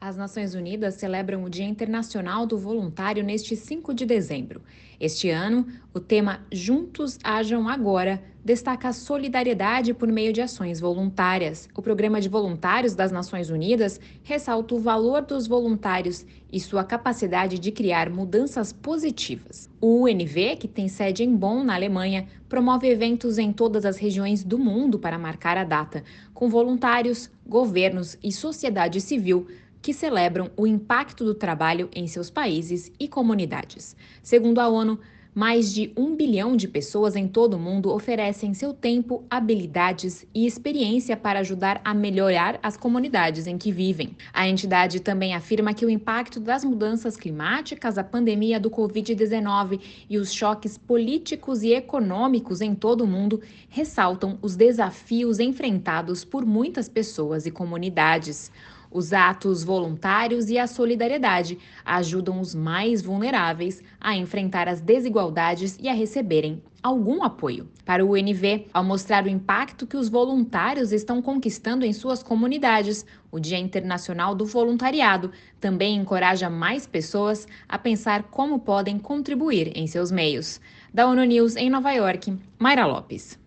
As Nações Unidas celebram o Dia Internacional do Voluntário neste 5 de dezembro. Este ano, o tema Juntos Hajam Agora destaca a solidariedade por meio de ações voluntárias. O Programa de Voluntários das Nações Unidas ressalta o valor dos voluntários e sua capacidade de criar mudanças positivas. O UNV, que tem sede em Bonn, na Alemanha, promove eventos em todas as regiões do mundo para marcar a data, com voluntários, governos e sociedade civil que celebram o impacto do trabalho em seus países e comunidades. Segundo a ONU, mais de um bilhão de pessoas em todo o mundo oferecem seu tempo, habilidades e experiência para ajudar a melhorar as comunidades em que vivem. A entidade também afirma que o impacto das mudanças climáticas, a pandemia do Covid-19 e os choques políticos e econômicos em todo o mundo ressaltam os desafios enfrentados por muitas pessoas e comunidades. Os atos voluntários e a solidariedade ajudam os mais vulneráveis a enfrentar as desigualdades e a receberem algum apoio. Para o UNV, ao mostrar o impacto que os voluntários estão conquistando em suas comunidades, o Dia Internacional do Voluntariado também encoraja mais pessoas a pensar como podem contribuir em seus meios. Da ONU News em Nova York, Mayra Lopes.